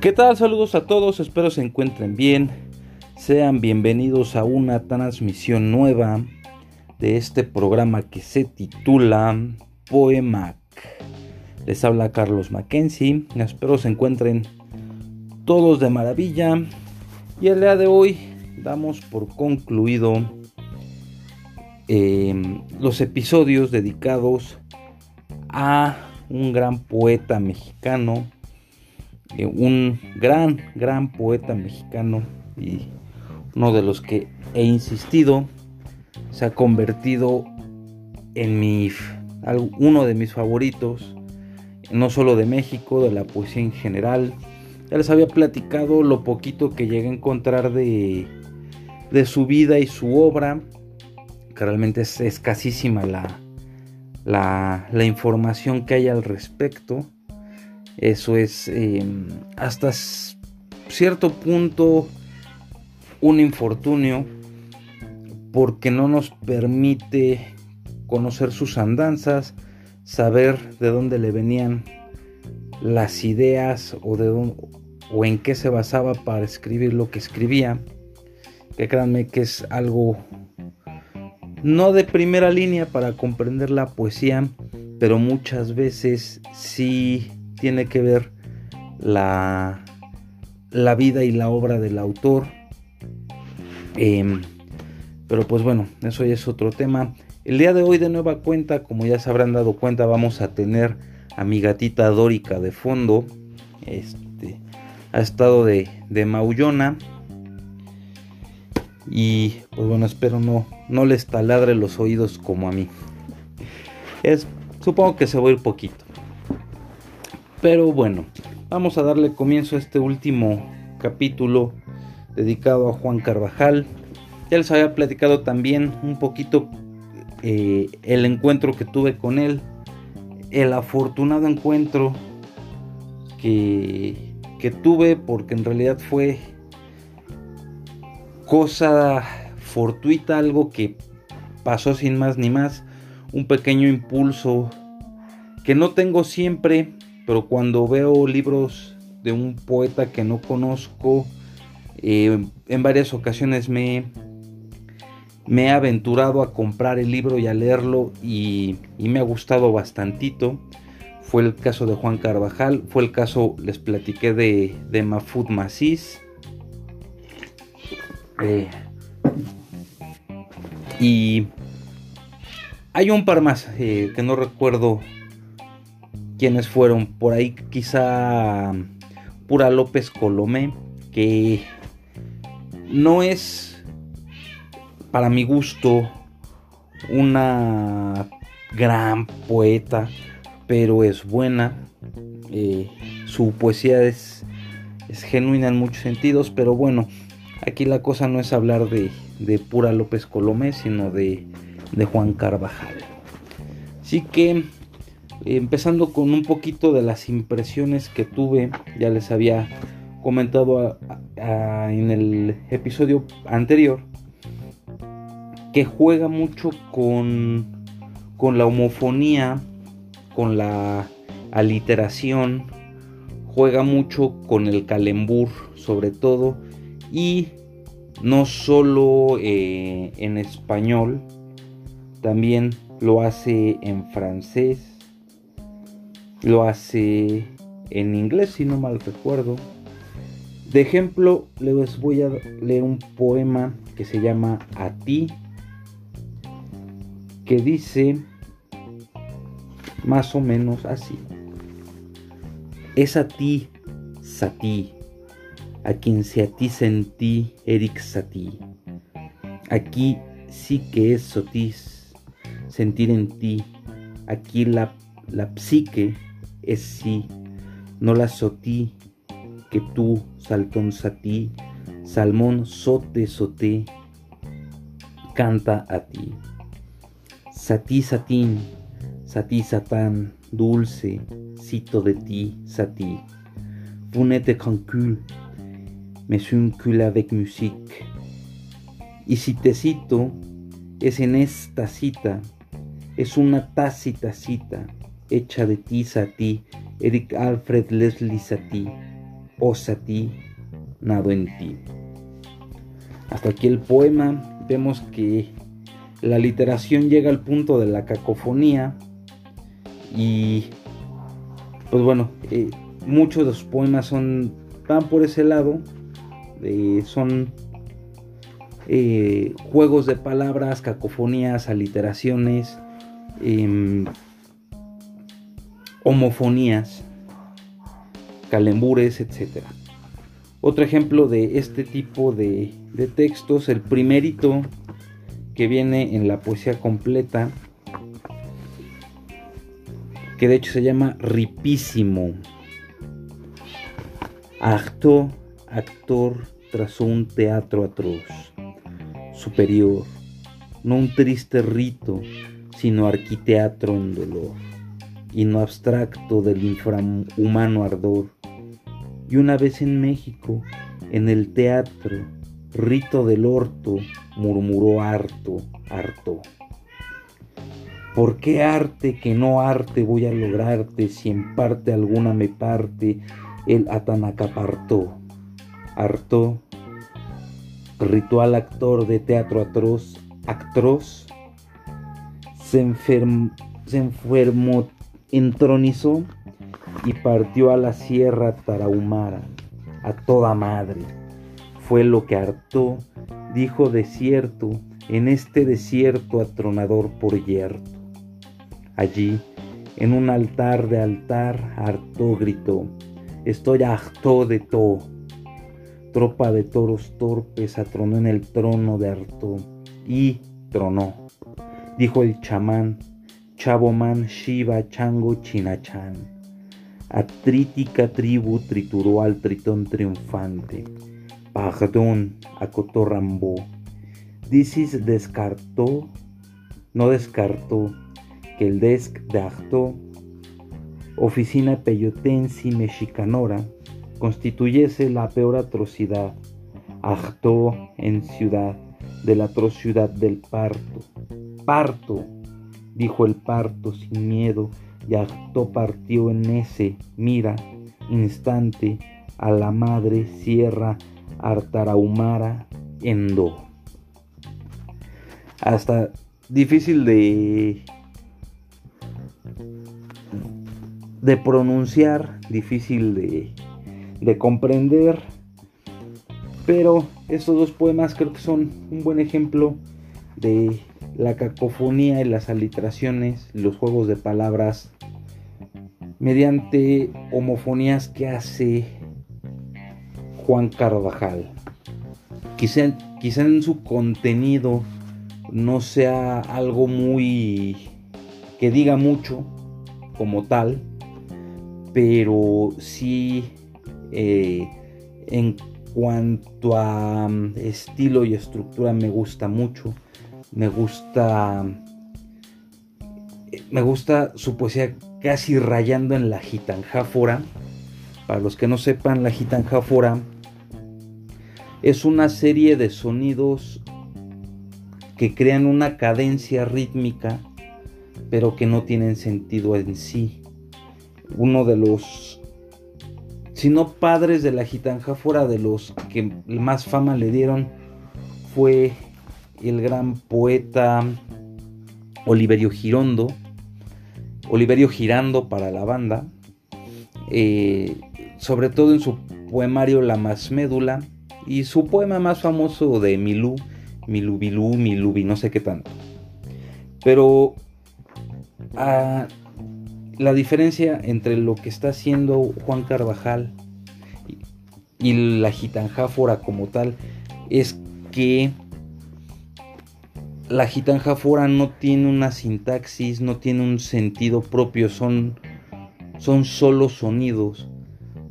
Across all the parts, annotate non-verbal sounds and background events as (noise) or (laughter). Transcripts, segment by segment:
¿Qué tal? Saludos a todos, espero se encuentren bien. Sean bienvenidos a una transmisión nueva de este programa que se titula Poemac. Les habla Carlos Mackenzie, espero se encuentren todos de maravilla. Y el día de hoy damos por concluido em, los episodios dedicados a un gran poeta mexicano un gran, gran poeta mexicano y uno de los que he insistido se ha convertido en mi, uno de mis favoritos, no solo de México, de la poesía en general. Ya les había platicado lo poquito que llegué a encontrar de, de su vida y su obra, que realmente es escasísima la, la información que hay al respecto. Eso es em, hasta cierto punto un infortunio porque no nos permite conocer sus andanzas, saber de dónde le venían las ideas o, de o en qué se basaba para escribir lo que escribía. Que créanme que es algo no de primera línea para comprender la poesía, pero muchas veces sí tiene que ver la, la vida y la obra del autor. Em, pero pues bueno, eso ya es otro tema. El día de hoy de nueva cuenta, como ya se habrán dado cuenta, vamos a tener a mi gatita Dórica de fondo. Este, ha estado de, de maullona. Y pues bueno, espero no, no les taladre los oídos como a mí. Es, supongo que se va a ir poquito. Pero bueno, vamos a darle comienzo a este último capítulo dedicado a Juan Carvajal. Ya les había platicado también un poquito eh, el encuentro que tuve con él. El afortunado encuentro que, que tuve porque en realidad fue cosa fortuita, algo que pasó sin más ni más. Un pequeño impulso que no tengo siempre pero cuando veo libros de un poeta que no conozco, eh, en varias ocasiones me, me he aventurado a comprar el libro y a leerlo y, me ha gustado bastantito. Fue el caso de Juan Carvajal, fue el caso, les platiqué de, de Mafud Macis. Eh, y hay un par más eh, que no recuerdo quienes fueron por ahí quizá Pura López Colomé, que no es para mi gusto una gran poeta, pero es buena. Eh, su poesía es, genuina en muchos sentidos, pero bueno, aquí la cosa no es hablar de, de Pura López Colomé, sino de, de Juan Carvajal. Así que empezando con un poquito de las impresiones que tuve, ya les había comentado en el episodio anterior, que juega mucho con, con la homofonía, con la aliteración, juega mucho con el calembur sobre todo y no solo eh, en español, también lo hace en francés, lo hace en inglés, si no mal recuerdo. De ejemplo, les voy a leer un poema que se llama A ti, que dice más o menos así. Es a ti, Sati, a quien se a ti sentí, Eric Sati. Aquí sí que es sotis, sentir en ti. Aquí la, la psique es sí, no la sotí, que tú, saltón satí, salmón sote sote, canta a ti. Satí satín, satí satán, dulce, cito de ti, satí. Punete tranquille, me un avec musique. Y si te cito, es en esta cita, es una tácita cita hecha de ti, Sati, Eric Alfred Leslie Sati, os a ti, nado en ti. Hasta aquí el poema. Vemos que la literación llega al punto de la cacofonía y pues bueno, eh, muchos de los poemas son van por ese lado, eh, son eh, juegos de palabras, cacofonías, aliteraciones, em, homofonías, calembures, etc. Otro ejemplo de este tipo de, textos, el primerito que viene en la poesía completa, que de hecho se llama Ripísimo. Acto, actor tras un teatro atroz, superior, no un triste rito, sino arquiteatro en dolor, y no abstracto del infrahumano ardor. Y una vez en México, en el teatro, rito del orto, murmuró harto, harto. ¿Por qué arte que no arte voy a lograrte si en parte alguna me parte el Atanacapartó, hartó, ritual actor de teatro atroz, actroz, se, enfermó, se enfermó, entronizó y partió a la sierra tarahumara, a toda madre. Fue lo que hartó, dijo desierto, en este desierto atronador por yerto. Allí, en un altar de altar, hartó gritó, Estoy harto de todo. Tropa de toros torpes atronó en el trono de Arto y tronó. Dijo el chamán, Chaboman Shiva Chango Chinachan. Atrítica tribu trituró al tritón triunfante. Pardón, acotó Rambó. Dicis descartó, no descartó, que el desc de Arto oficina peyotensi mexicanora, constituyese la peor atrocidad, actó en ciudad de la atrocidad del parto. Parto, dijo el parto sin miedo, y acto partió en ese, mira, instante, a la madre sierra Artarahumara Endo. Hasta difícil de de pronunciar, difícil de, comprender, pero estos dos poemas creo que son un buen ejemplo de la cacofonía y las aliteraciones, los juegos de palabras, mediante homofonías que hace Juan Carvajal. Quizá, en su contenido no sea algo muy que diga mucho como tal, pero sí eh, en cuanto a mm, estilo y estructura me gusta mucho. Me gusta. Me gusta su poesía casi rayando en la gitanjáfora. Para los que no sepan, la gitanjáfora es una serie de sonidos que crean una cadencia rítmica, pero que no tienen sentido en sí uno de los, si no padres de la gitanja, fuera de los que más fama le dieron, fue el gran poeta Oliverio Girondo, Oliverio Girando para la banda, eh, sobre todo en su poemario La más médula y su poema más famoso de Milú, Milú Bilú, Milubi, no sé qué tanto. Pero ah, la diferencia entre lo que está haciendo Juan Carvajal y, la gitanjáfora como tal es que la gitanjáfora no tiene una sintaxis, no tiene un sentido propio, son, son solo sonidos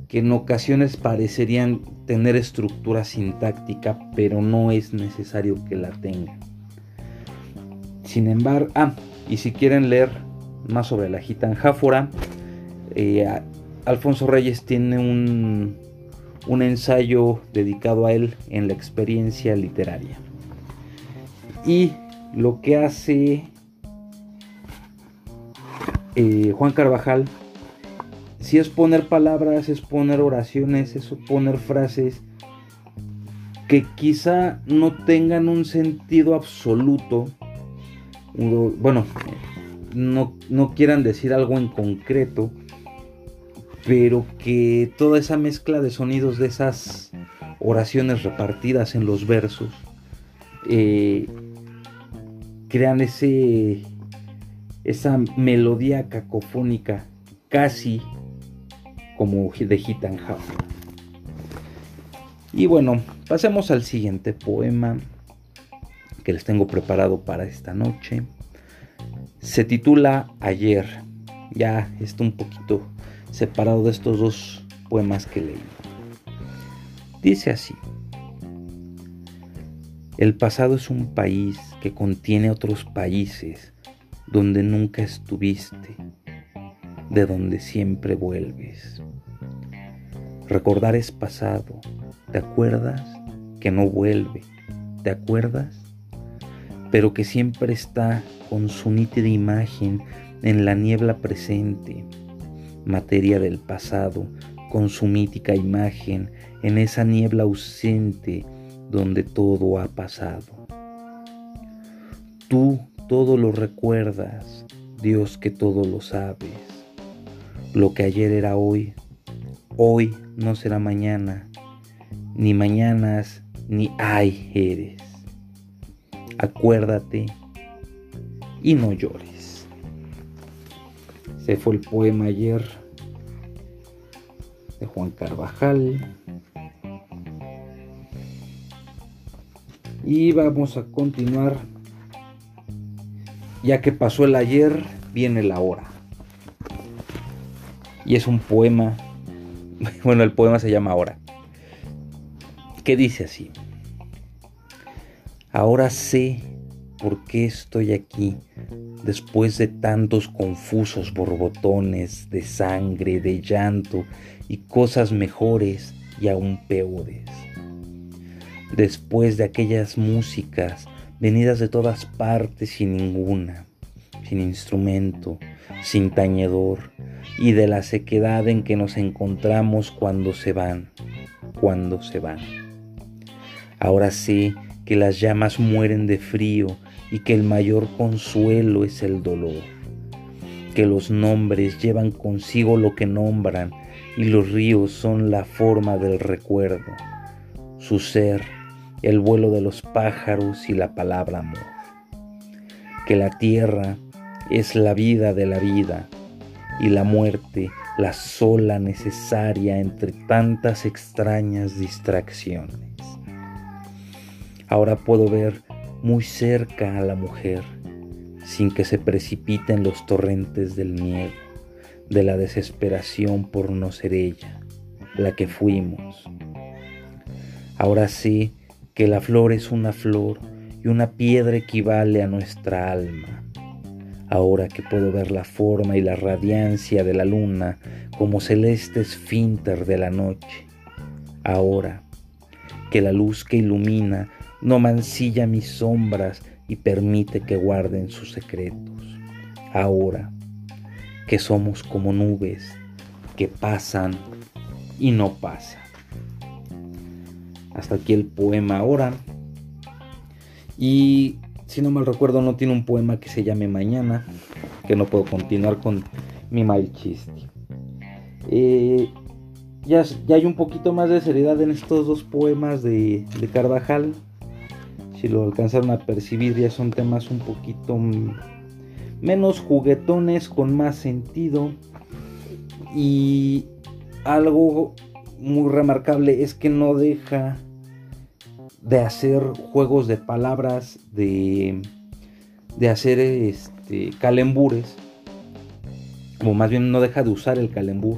que en ocasiones parecerían tener estructura sintáctica, pero no es necesario que la tenga. Sin embargo, ah, y si quieren leer más sobre la gitanjáfora. Eh, Alfonso Reyes tiene un, un ensayo dedicado a él en la experiencia literaria. Y lo que hace eh, Juan Carvajal, si es poner palabras, es poner oraciones, es poner frases que quizá no tengan un sentido absoluto, bueno, no, no quieran decir algo en concreto, pero que toda esa mezcla de sonidos de esas oraciones repartidas en los versos eh, crean ese esa melodía cacofónica casi como de House. Y bueno, pasemos al siguiente poema que les tengo preparado para esta noche. Se titula Ayer. Ya está un poquito separado de estos dos poemas que leí. Dice así. El pasado es un país que contiene otros países donde nunca estuviste, de donde siempre vuelves. Recordar es pasado, ¿te acuerdas? Que no vuelve, ¿te acuerdas? Pero que siempre está con su nítida imagen en la niebla presente, materia del pasado, con su mítica imagen en esa niebla ausente donde todo ha pasado. Tú todo lo recuerdas, Dios que todo lo sabes. Lo que ayer era hoy, hoy no será mañana, ni mañanas ni ay eres. Acuérdate y no llores. Se fue el poema ayer de Juan Carvajal. Y vamos a continuar. Ya que pasó el ayer, viene la hora. Y es un poema. (laughs) Bueno, el poema se llama Ahora. Que dice así. Ahora sé por qué estoy aquí después de tantos confusos borbotones de sangre, de llanto y cosas mejores y aún peores después de aquellas músicas venidas de todas partes sin ninguna, sin instrumento, sin tañedor, y de la sequedad en que nos encontramos cuando se van, cuando se van. Ahora sé que las llamas mueren de frío y que el mayor consuelo es el dolor, que los nombres llevan consigo lo que nombran y los ríos son la forma del recuerdo, su ser el vuelo de los pájaros y la palabra amor. Que la tierra es la vida de la vida y la muerte la sola necesaria entre tantas extrañas distracciones. Ahora puedo ver muy cerca a la mujer sin que se precipiten los torrentes del miedo, de la desesperación por no ser ella, la que fuimos. Ahora sí que la flor es una flor y una piedra equivale a nuestra alma. Ahora que puedo ver la forma y la radiancia de la luna como celeste esfínter de la noche. Ahora que la luz que ilumina no mancilla mis sombras y permite que guarden sus secretos. Ahora que somos como nubes que pasan y no pasan. Hasta aquí el poema ahora. Y si no mal recuerdo, no tiene un poema que se llame Mañana, que no puedo continuar con mi mal chiste. Eh, ya, ya, hay un poquito más de seriedad en estos dos poemas de, de Carvajal. Si lo alcanzaron a percibir, ya son temas un poquito menos juguetones, con más sentido. Y algo muy remarcable es que no deja de hacer juegos de palabras, de, de hacer este, calembures, o más bien no deja de usar el calembur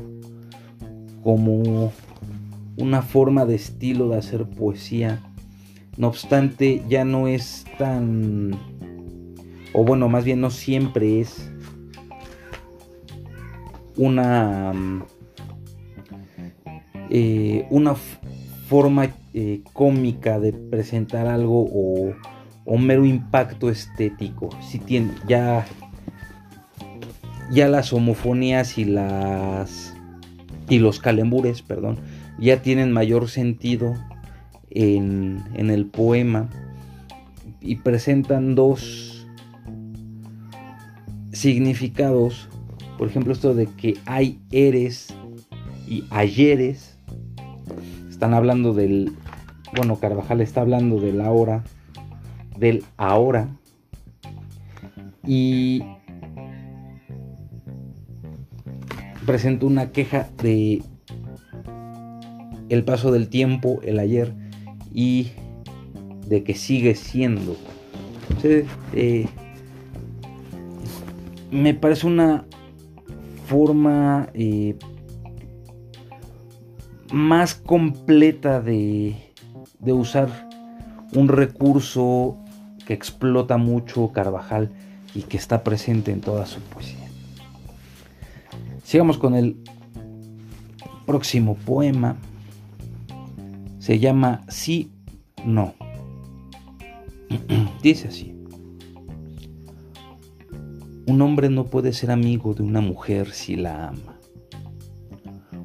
como una forma de estilo de hacer poesía. No obstante, ya no es tan, o bueno, más bien no siempre es una eh, una forma eh, cómica de presentar algo o, un mero impacto estético. Si tiene ya, ya las homofonías y las y los calembures, perdón, ya tienen mayor sentido en, en el poema y presentan dos significados. Por ejemplo, esto de que hay eres y ayeres. Están hablando del, bueno, Carvajal está hablando del ahora, del ahora. Y presento una queja de el paso del tiempo, el ayer y de que sigue siendo. Eh, me parece una forma eh, más completa de, de usar un recurso que explota mucho Carvajal y que está presente en toda su poesía. Sigamos con el próximo poema. Se llama Sí, no. (clears throat) Dice así. Un hombre no puede ser amigo de una mujer si la ama.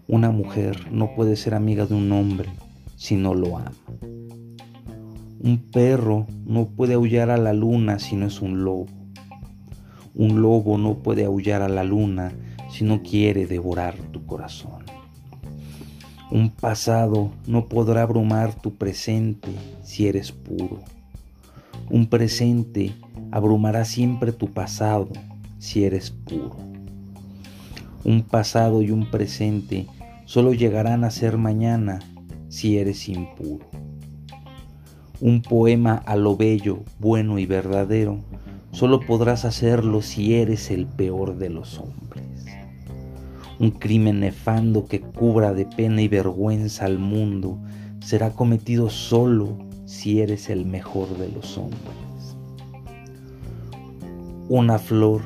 Una mujer no puede ser amiga de un hombre si no lo ama. Un perro no puede aullar a la luna si no es un lobo. Un lobo no puede aullar a la luna si no quiere devorar tu corazón. Un pasado no podrá abrumar tu presente si eres puro. Un presente abrumará siempre tu pasado si eres puro. Un pasado y un presente solo llegarán a ser mañana si eres impuro. Un poema a lo bello, bueno y verdadero, solo podrás hacerlo si eres el peor de los hombres. Un crimen nefando que cubra de pena y vergüenza al mundo será cometido solo si eres el mejor de los hombres. Una flor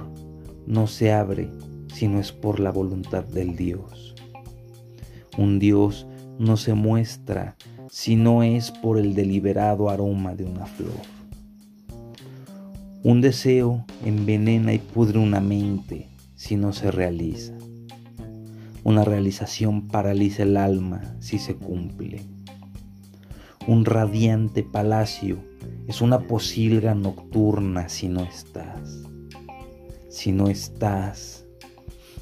no se abre si no es por la voluntad del Dios. Un Dios no se muestra si no es por el deliberado aroma de una flor. Un deseo envenena y pudre una mente si no se realiza. Una realización paraliza el alma si se cumple. Un radiante palacio es una posilga nocturna si no estás. Si no estás,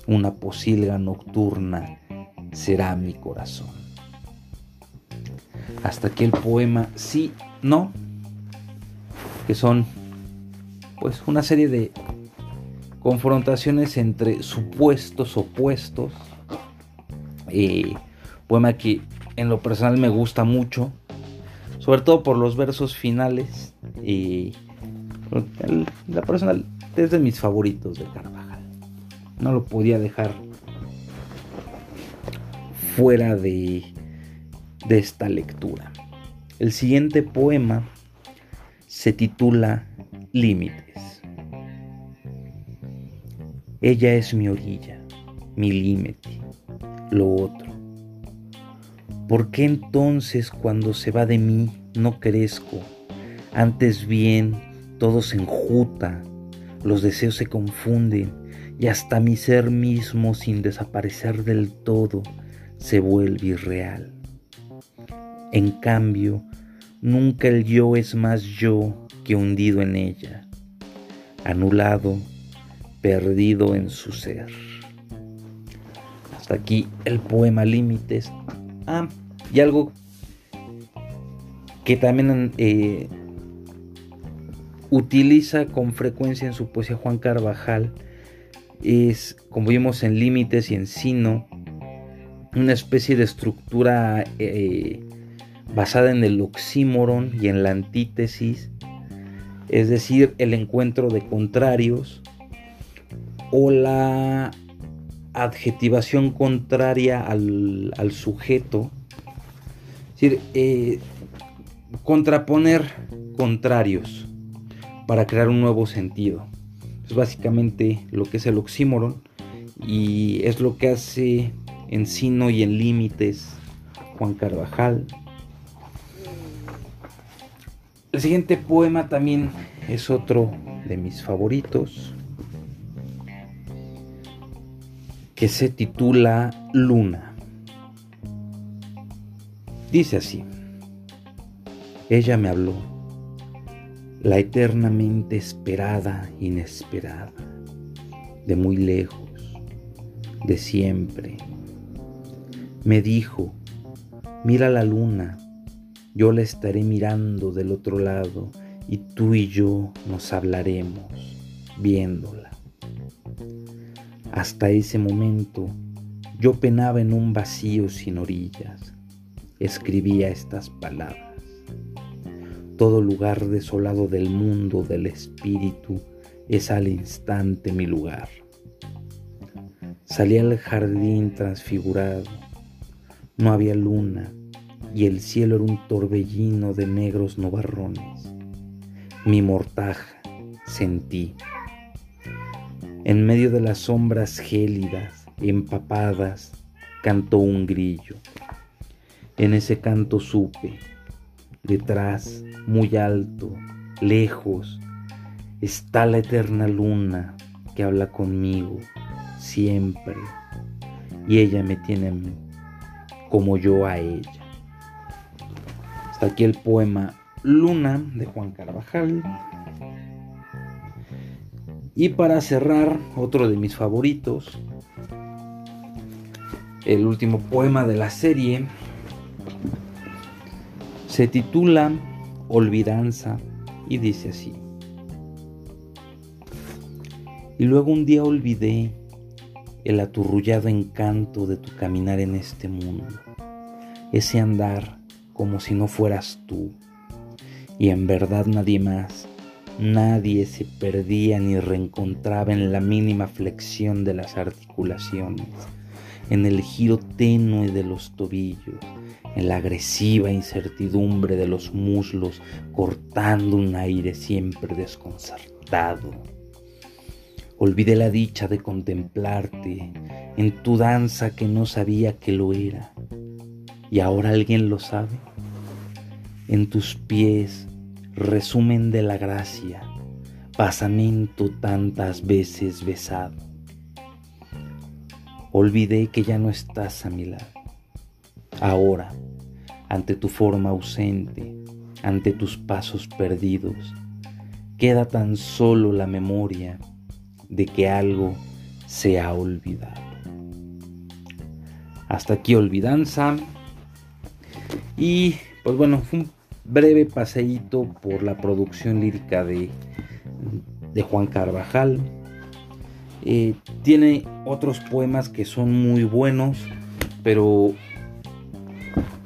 una posilga nocturna será mi corazón. Hasta aquí el poema Sí, No, que son pues una serie de confrontaciones entre supuestos opuestos eh, poema que en lo personal me gusta mucho, sobre todo por los versos finales. Y la personal es de mis favoritos de Carvajal. No lo podía dejar fuera de, de esta lectura. El siguiente poema se titula Límites. Ella es mi orilla, mi límite lo otro? ¿Por qué entonces cuando se va de mí no crezco? Antes bien, todo se enjuta, los deseos se confunden y hasta mi ser mismo sin desaparecer del todo se vuelve irreal. En cambio, nunca el yo es más yo que hundido en ella, anulado, perdido en su ser aquí el poema Límites. Ah, y algo que también eh, utiliza con frecuencia en su poesía Juan Carvajal es, como vimos en Límites y en Sino, una especie de estructura eh, basada en el oxímoron y en la antítesis, es decir, el encuentro de contrarios o la adjetivación contraria al, sujeto. Es decir, eh, contraponer contrarios para crear un nuevo sentido. Es básicamente lo que es el oxímoron y es lo que hace en Sino y en Límites Juan Carvajal. El siguiente poema también es otro de mis favoritos. que se titula Luna. Dice así, ella me habló, la eternamente esperada, inesperada, de muy lejos, de siempre. Me dijo, mira la luna, yo la estaré mirando del otro lado y tú y yo nos hablaremos viéndola. Hasta ese momento yo penaba en un vacío sin orillas. Escribía estas palabras. Todo lugar desolado del mundo del espíritu es al instante mi lugar. Salí al jardín transfigurado. No había luna y el cielo era un torbellino de negros novarrones. Mi mortaja sentí. En medio de las sombras gélidas, empapadas, cantó un grillo. En ese canto supe, detrás, muy alto, lejos, está la eterna luna que habla conmigo siempre y ella me tiene a mí como yo a ella. Hasta aquí el poema Luna de Juan Carvajal. Y para cerrar, otro de mis favoritos, el último poema de la serie, se titula Olvidanza y dice así. Y luego un día olvidé el aturrullado encanto de tu caminar en este mundo, ese andar como si no fueras tú, y en verdad nadie más, nadie se perdía ni reencontraba en la mínima flexión de las articulaciones, en el giro tenue de los tobillos, en la agresiva incertidumbre de los muslos, cortando un aire siempre desconcertado. Olvidé la dicha de contemplarte en tu danza que no sabía que lo era. ¿Y ahora alguien lo sabe? En tus pies, resumen de la gracia, pasamento tantas veces besado. Olvidé que ya no estás a mi lado. Ahora, ante tu forma ausente, ante tus pasos perdidos, queda tan solo la memoria de que algo se ha olvidado. Hasta aquí olvidanza. Y pues bueno, fue un breve paseíto por la producción lírica de, de Juan Carvajal. Eh, tiene otros poemas que son muy buenos, pero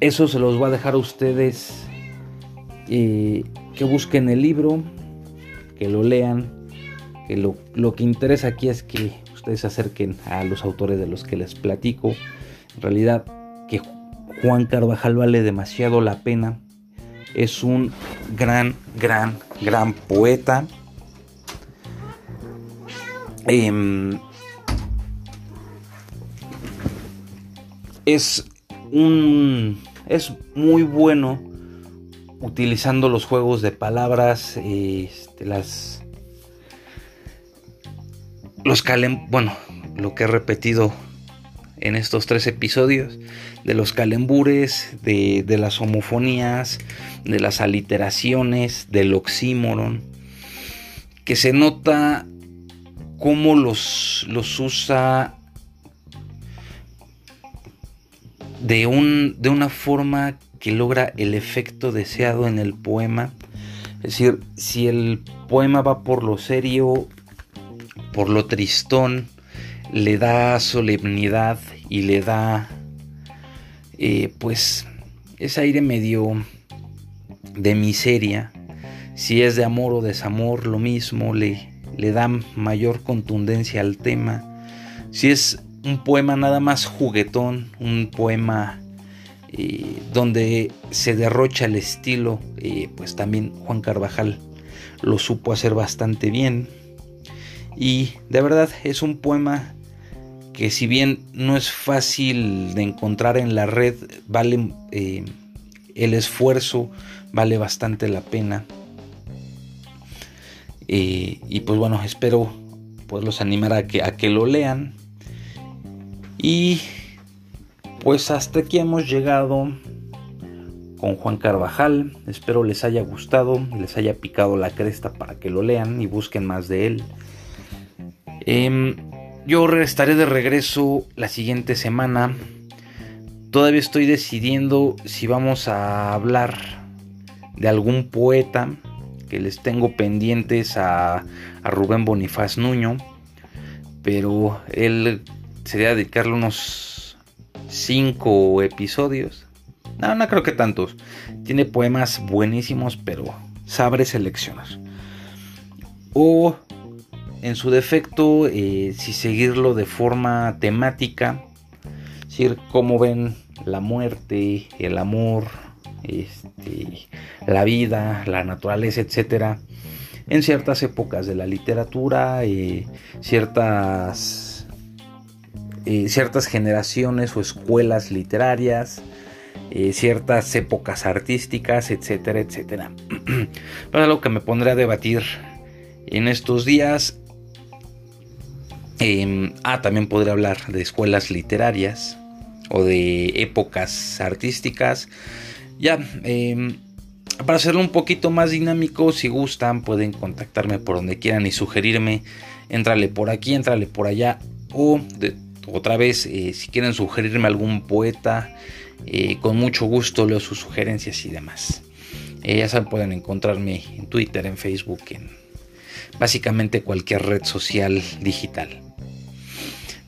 eso se los voy a dejar a ustedes eh, que busquen el libro, que lo lean que lo, que interesa aquí es que ustedes se acerquen a los autores de los que les platico. En realidad, que Juan Carvajal vale demasiado la pena. Es un gran, gran, gran poeta. Em, es un. Es muy bueno utilizando los juegos de palabras, este, las los calem bueno, lo que he repetido en estos tres episodios, de los calembures, de, las homofonías, de las aliteraciones, del oxímoron, que se nota cómo los, los usa de, un, de una forma que logra el efecto deseado en el poema. Es decir, si el poema va por lo serio, por lo tristón, le da solemnidad y le da eh, pues ese aire medio de miseria. Si es de amor o desamor, lo mismo, le, le da mayor contundencia al tema. Si es un poema nada más juguetón, un poema eh, donde se derrocha el estilo, eh, pues también Juan Carvajal lo supo hacer bastante bien. Y de verdad es un poema que si bien no es fácil de encontrar en la red, vale eh, el esfuerzo, vale bastante la pena. Eh, y pues bueno, espero poderlos animar a que, a que lo lean. Y pues hasta aquí hemos llegado con Juan Carvajal. Espero les haya gustado, les haya picado la cresta para que lo lean y busquen más de él. Em, yo estaré de regreso la siguiente semana. Todavía estoy decidiendo si vamos a hablar de algún poeta que les tengo pendientes a, a Rubén Bonifaz Nuño. Pero él sería dedicarle unos 5 episodios. No, no creo que tantos. Tiene poemas buenísimos, pero sabré seleccionar. O en su defecto, eh, si seguirlo de forma temática, decir cómo ven la muerte, el amor, este, la vida, la naturaleza, etcétera, en ciertas épocas de la literatura, eh, ciertas, eh, ciertas generaciones o escuelas literarias, ciertas épocas artísticas, etcétera, etcétera. (clears throat) Para lo que me pondré a debatir en estos días Em, ah, también podría hablar de escuelas literarias o de épocas artísticas. Ya, em, para hacerlo un poquito más dinámico, si gustan, pueden contactarme por donde quieran y sugerirme. Entrale por aquí, entrale por allá. O otra vez, eh, si quieren sugerirme algún poeta, eh, con mucho gusto leo sus sugerencias y demás. Eh, ya saben, pueden encontrarme en Twitter, en Facebook, en básicamente cualquier red social digital.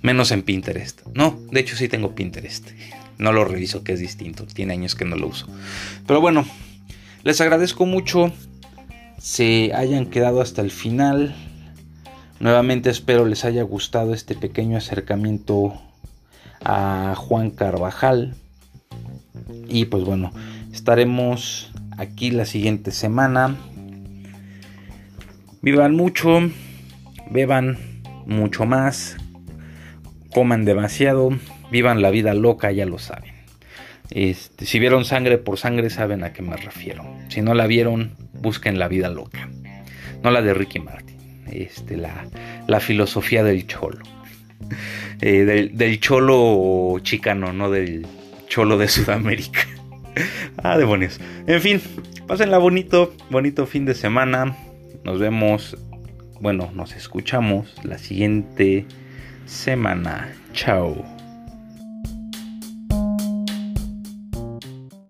Menos en Pinterest. No, de hecho sí tengo Pinterest. No lo reviso, que es distinto. Tiene años que no lo uso. Pero bueno, les agradezco mucho. Se hayan quedado hasta el final. Nuevamente espero les haya gustado este pequeño acercamiento a Juan Carvajal. Y pues bueno, estaremos aquí la siguiente semana. Vivan mucho, beban mucho más, coman demasiado, vivan la vida loca, ya lo saben. Este, si vieron sangre por sangre saben a qué me refiero. Si no la vieron, busquen la vida loca. No la de Ricky Martin. Este, la, la filosofía del cholo. Eh, del, cholo chicano, no del cholo de Sudamérica. (laughs) ah, demonios. En fin, pásenla bonito, bonito fin de semana. Nos vemos, bueno, nos escuchamos la siguiente semana. Chao.